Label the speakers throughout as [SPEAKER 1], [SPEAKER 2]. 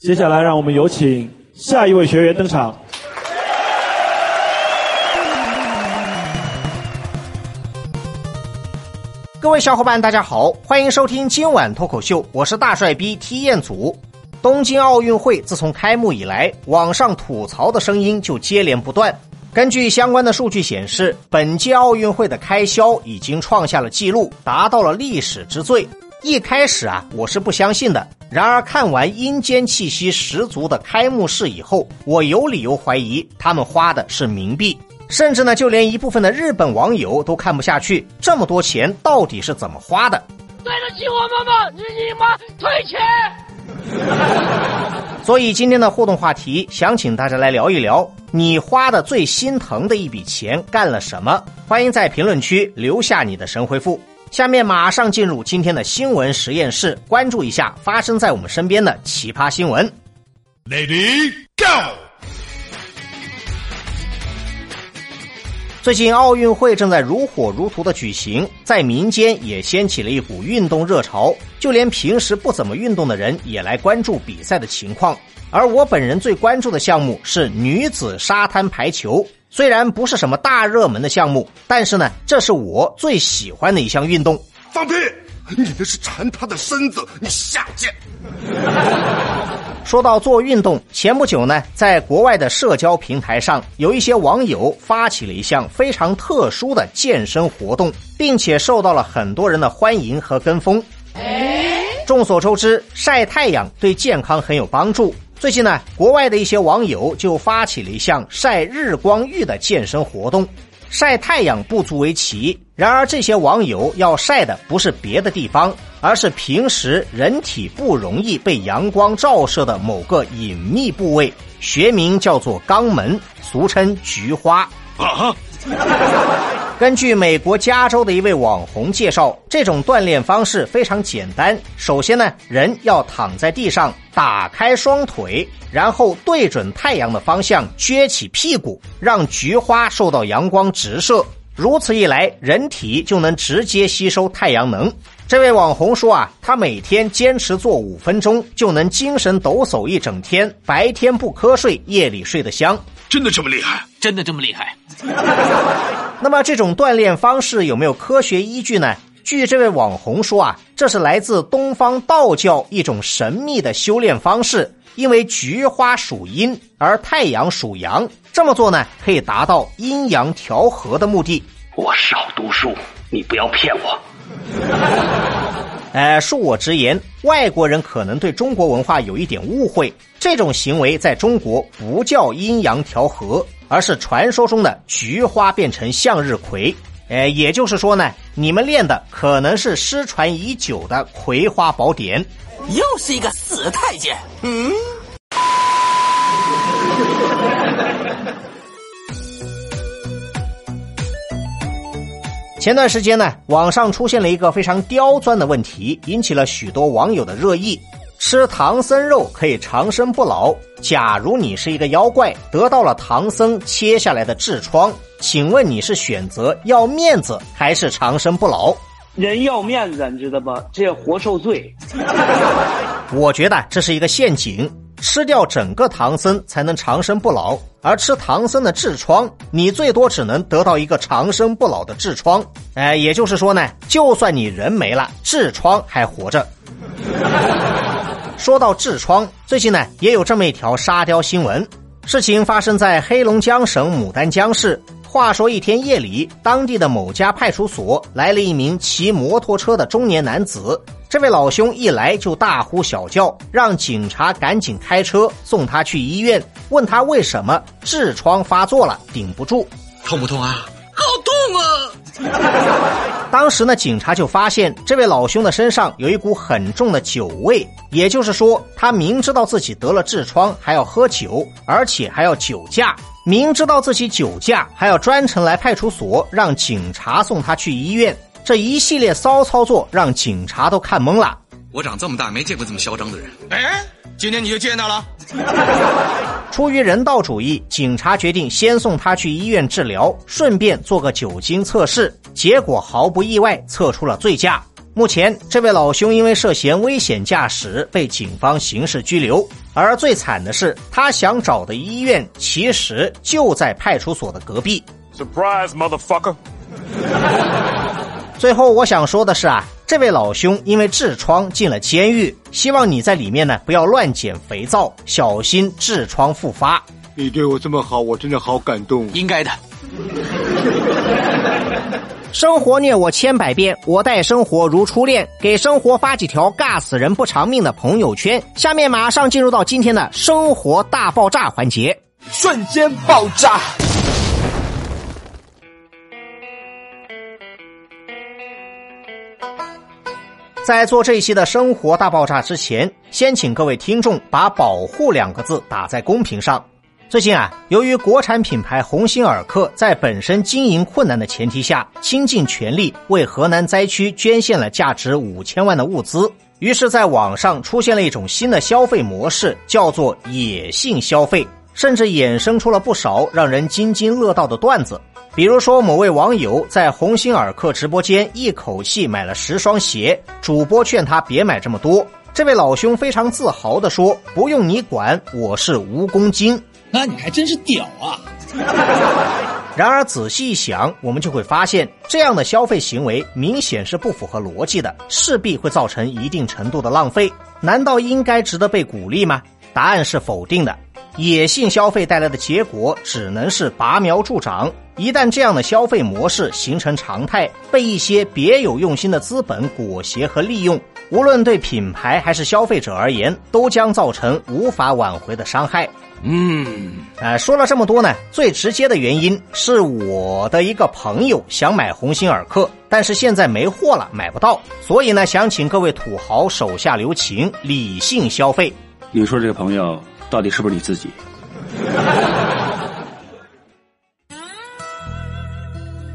[SPEAKER 1] 接下来，让我们有请下一位学员登场。
[SPEAKER 2] 各位小伙伴，大家好，欢迎收听今晚脱口秀，我是大帅逼踢彦祖。东京奥运会自从开幕以来，网上吐槽的声音就接连不断。根据相关的数据显示，本届奥运会的开销已经创下了纪录，达到了历史之最。一开始啊，我是不相信的。然而看完阴间气息十足的开幕式以后，我有理由怀疑他们花的是冥币。甚至呢，就连一部分的日本网友都看不下去，这么多钱到底是怎么花的？
[SPEAKER 3] 对得起我们吗？日你妈退钱！
[SPEAKER 2] 所以今天的互动话题，想请大家来聊一聊，你花的最心疼的一笔钱干了什么？欢迎在评论区留下你的神回复。下面马上进入今天的新闻实验室，关注一下发生在我们身边的奇葩新闻。Lady Go。最近奥运会正在如火如荼的举行，在民间也掀起了一股运动热潮，就连平时不怎么运动的人也来关注比赛的情况。而我本人最关注的项目是女子沙滩排球，虽然不是什么大热门的项目，但是呢，这是我最喜欢的一项运动。
[SPEAKER 4] 放屁！你那是馋他的身子，你下贱！
[SPEAKER 2] 说到做运动，前不久呢，在国外的社交平台上，有一些网友发起了一项非常特殊的健身活动，并且受到了很多人的欢迎和跟风。众所周知，晒太阳对健康很有帮助。最近呢，国外的一些网友就发起了一项晒日光浴的健身活动。晒太阳不足为奇，然而这些网友要晒的不是别的地方，而是平时人体不容易被阳光照射的某个隐秘部位，学名叫做肛门，俗称菊花。啊！根据美国加州的一位网红介绍，这种锻炼方式非常简单。首先呢，人要躺在地上，打开双腿，然后对准太阳的方向撅起屁股，让菊花受到阳光直射。如此一来，人体就能直接吸收太阳能。这位网红说啊，他每天坚持做五分钟，就能精神抖擞一整天，白天不瞌睡，夜里睡得香。
[SPEAKER 4] 真的这么厉害？
[SPEAKER 5] 真的这么厉害？
[SPEAKER 2] 那么这种锻炼方式有没有科学依据呢？据这位网红说啊，这是来自东方道教一种神秘的修炼方式。因为菊花属阴，而太阳属阳，这么做呢，可以达到阴阳调和的目的。
[SPEAKER 6] 我少读书，你不要骗我。
[SPEAKER 2] 呃，恕我直言，外国人可能对中国文化有一点误会，这种行为在中国不叫阴阳调和。而是传说中的菊花变成向日葵，哎，也就是说呢，你们练的可能是失传已久的葵花宝典。
[SPEAKER 5] 又是一个死太监。嗯。
[SPEAKER 2] 前段时间呢，网上出现了一个非常刁钻的问题，引起了许多网友的热议。吃唐僧肉可以长生不老。假如你是一个妖怪，得到了唐僧切下来的痔疮，请问你是选择要面子还是长生不老？
[SPEAKER 7] 人要面子，你知道吗？这活受罪。
[SPEAKER 2] 我觉得这是一个陷阱，吃掉整个唐僧才能长生不老，而吃唐僧的痔疮，你最多只能得到一个长生不老的痔疮。哎，也就是说呢，就算你人没了，痔疮还活着。说到痔疮，最近呢也有这么一条沙雕新闻。事情发生在黑龙江省牡丹江市。话说一天夜里，当地的某家派出所来了一名骑摩托车的中年男子。这位老兄一来就大呼小叫，让警察赶紧开车送他去医院。问他为什么痔疮发作了，顶不住，
[SPEAKER 4] 痛不痛啊？
[SPEAKER 2] 当时呢，警察就发现这位老兄的身上有一股很重的酒味，也就是说，他明知道自己得了痔疮还要喝酒，而且还要酒驾。明知道自己酒驾，还要专程来派出所让警察送他去医院。这一系列骚操作让警察都看懵了。
[SPEAKER 8] 我长这么大没见过这么嚣张的人。哎，
[SPEAKER 4] 今天你就见到了。
[SPEAKER 2] 出于人道主义，警察决定先送他去医院治疗，顺便做个酒精测试。结果毫不意外，测出了醉驾。目前，这位老兄因为涉嫌危险驾驶被警方刑事拘留，而最惨的是，他想找的医院其实就在派出所的隔壁。Surprise, motherfucker！最后，我想说的是啊，这位老兄因为痔疮进了监狱，希望你在里面呢不要乱捡肥皂，小心痔疮复发。
[SPEAKER 4] 你对我这么好，我真的好感动。
[SPEAKER 5] 应该的。
[SPEAKER 2] 生活虐我千百遍，我待生活如初恋。给生活发几条尬死人不偿命的朋友圈。下面马上进入到今天的生活大爆炸环节，
[SPEAKER 9] 瞬间爆炸。
[SPEAKER 2] 在做这一期的生活大爆炸之前，先请各位听众把“保护”两个字打在公屏上。最近啊，由于国产品牌鸿星尔克在本身经营困难的前提下，倾尽全力为河南灾区捐献了价值五千万的物资，于是，在网上出现了一种新的消费模式，叫做野性消费，甚至衍生出了不少让人津津乐道的段子。比如说，某位网友在鸿星尔克直播间一口气买了十双鞋，主播劝他别买这么多，这位老兄非常自豪地说：“不用你管，我是蜈蚣精。”
[SPEAKER 9] 那你还真是屌啊！
[SPEAKER 2] 然而仔细一想，我们就会发现，这样的消费行为明显是不符合逻辑的，势必会造成一定程度的浪费。难道应该值得被鼓励吗？答案是否定的。野性消费带来的结果只能是拔苗助长。一旦这样的消费模式形成常态，被一些别有用心的资本裹挟和利用，无论对品牌还是消费者而言，都将造成无法挽回的伤害。嗯，呃，说了这么多呢，最直接的原因是我的一个朋友想买鸿星尔克，但是现在没货了，买不到，所以呢，想请各位土豪手下留情，理性消费。
[SPEAKER 10] 你说这个朋友到底是不是你自己？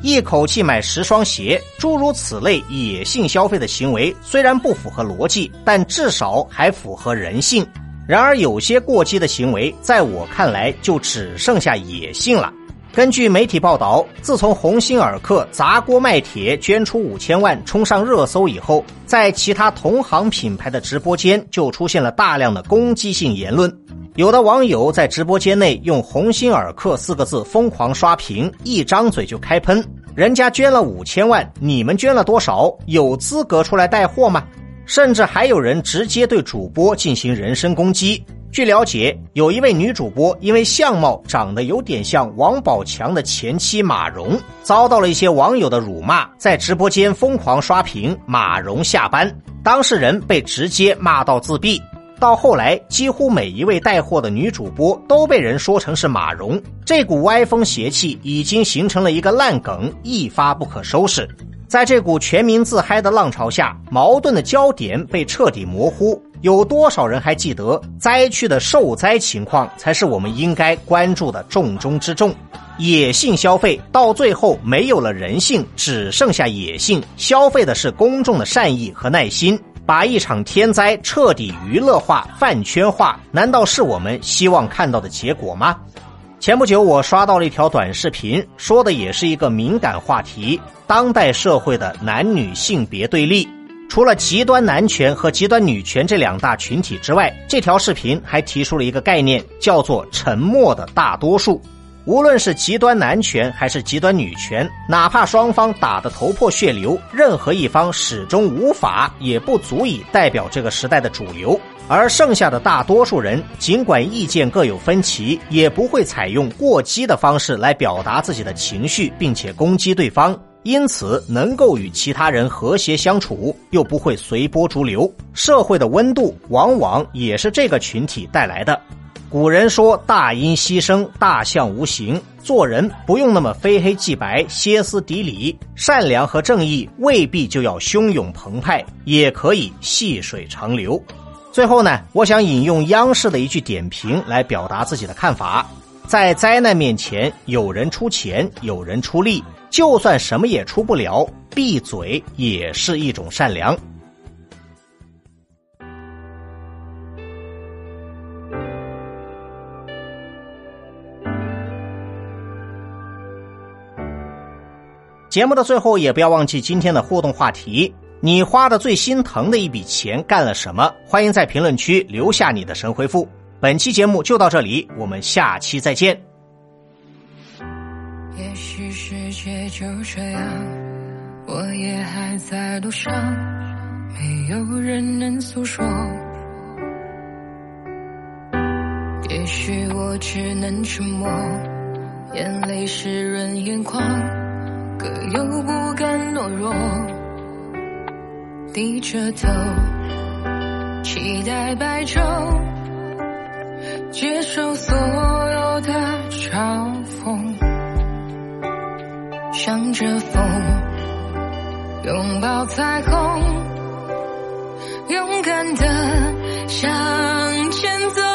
[SPEAKER 2] 一口气买十双鞋，诸如此类野性消费的行为，虽然不符合逻辑，但至少还符合人性。然而，有些过激的行为，在我看来就只剩下野性了。根据媒体报道，自从鸿星尔克砸锅卖铁捐出五千万冲上热搜以后，在其他同行品牌的直播间就出现了大量的攻击性言论。有的网友在直播间内用“鸿星尔克”四个字疯狂刷屏，一张嘴就开喷：“人家捐了五千万，你们捐了多少？有资格出来带货吗？”甚至还有人直接对主播进行人身攻击。据了解，有一位女主播因为相貌长得有点像王宝强的前妻马蓉，遭到了一些网友的辱骂，在直播间疯狂刷屏“马蓉下班”，当事人被直接骂到自闭。到后来，几乎每一位带货的女主播都被人说成是马蓉，这股歪风邪气已经形成了一个烂梗，一发不可收拾。在这股全民自嗨的浪潮下，矛盾的焦点被彻底模糊。有多少人还记得灾区的受灾情况才是我们应该关注的重中之重？野性消费到最后没有了人性，只剩下野性，消费的是公众的善意和耐心，把一场天灾彻底娱乐化、饭圈化，难道是我们希望看到的结果吗？前不久，我刷到了一条短视频，说的也是一个敏感话题：当代社会的男女性别对立。除了极端男权和极端女权这两大群体之外，这条视频还提出了一个概念，叫做“沉默的大多数”。无论是极端男权还是极端女权，哪怕双方打得头破血流，任何一方始终无法也不足以代表这个时代的主流。而剩下的大多数人，尽管意见各有分歧，也不会采用过激的方式来表达自己的情绪，并且攻击对方，因此能够与其他人和谐相处，又不会随波逐流。社会的温度往往也是这个群体带来的。古人说：“大音希声，大象无形。”做人不用那么非黑即白、歇斯底里，善良和正义未必就要汹涌澎湃，也可以细水长流。最后呢，我想引用央视的一句点评来表达自己的看法：在灾难面前，有人出钱，有人出力，就算什么也出不了，闭嘴也是一种善良。节目的最后，也不要忘记今天的互动话题。你花的最心疼的一笔钱干了什么？欢迎在评论区留下你的神回复。本期节目就到这里，我们下期再见。
[SPEAKER 11] 也许世界就这样，我也还在路上，没有人能诉说。也许我只能沉默，眼泪湿润眼眶，可又不甘懦弱。低着头，期待白昼，接受所有的嘲讽，向着风，拥抱彩虹，勇敢的向前走。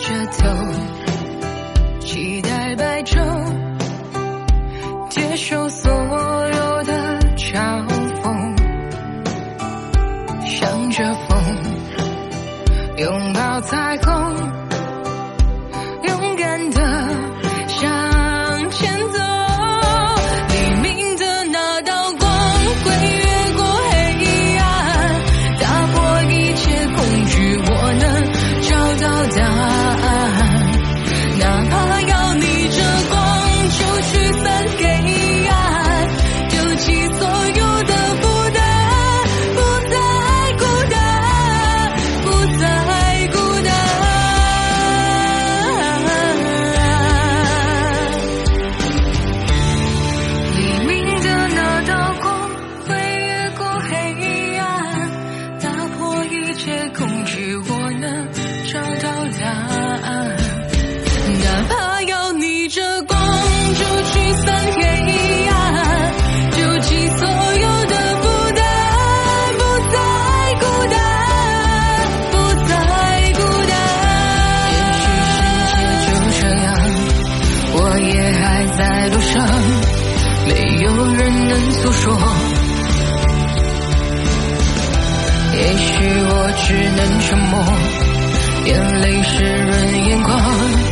[SPEAKER 11] 着头，期待说。也许我只能沉默，眼泪湿润眼眶。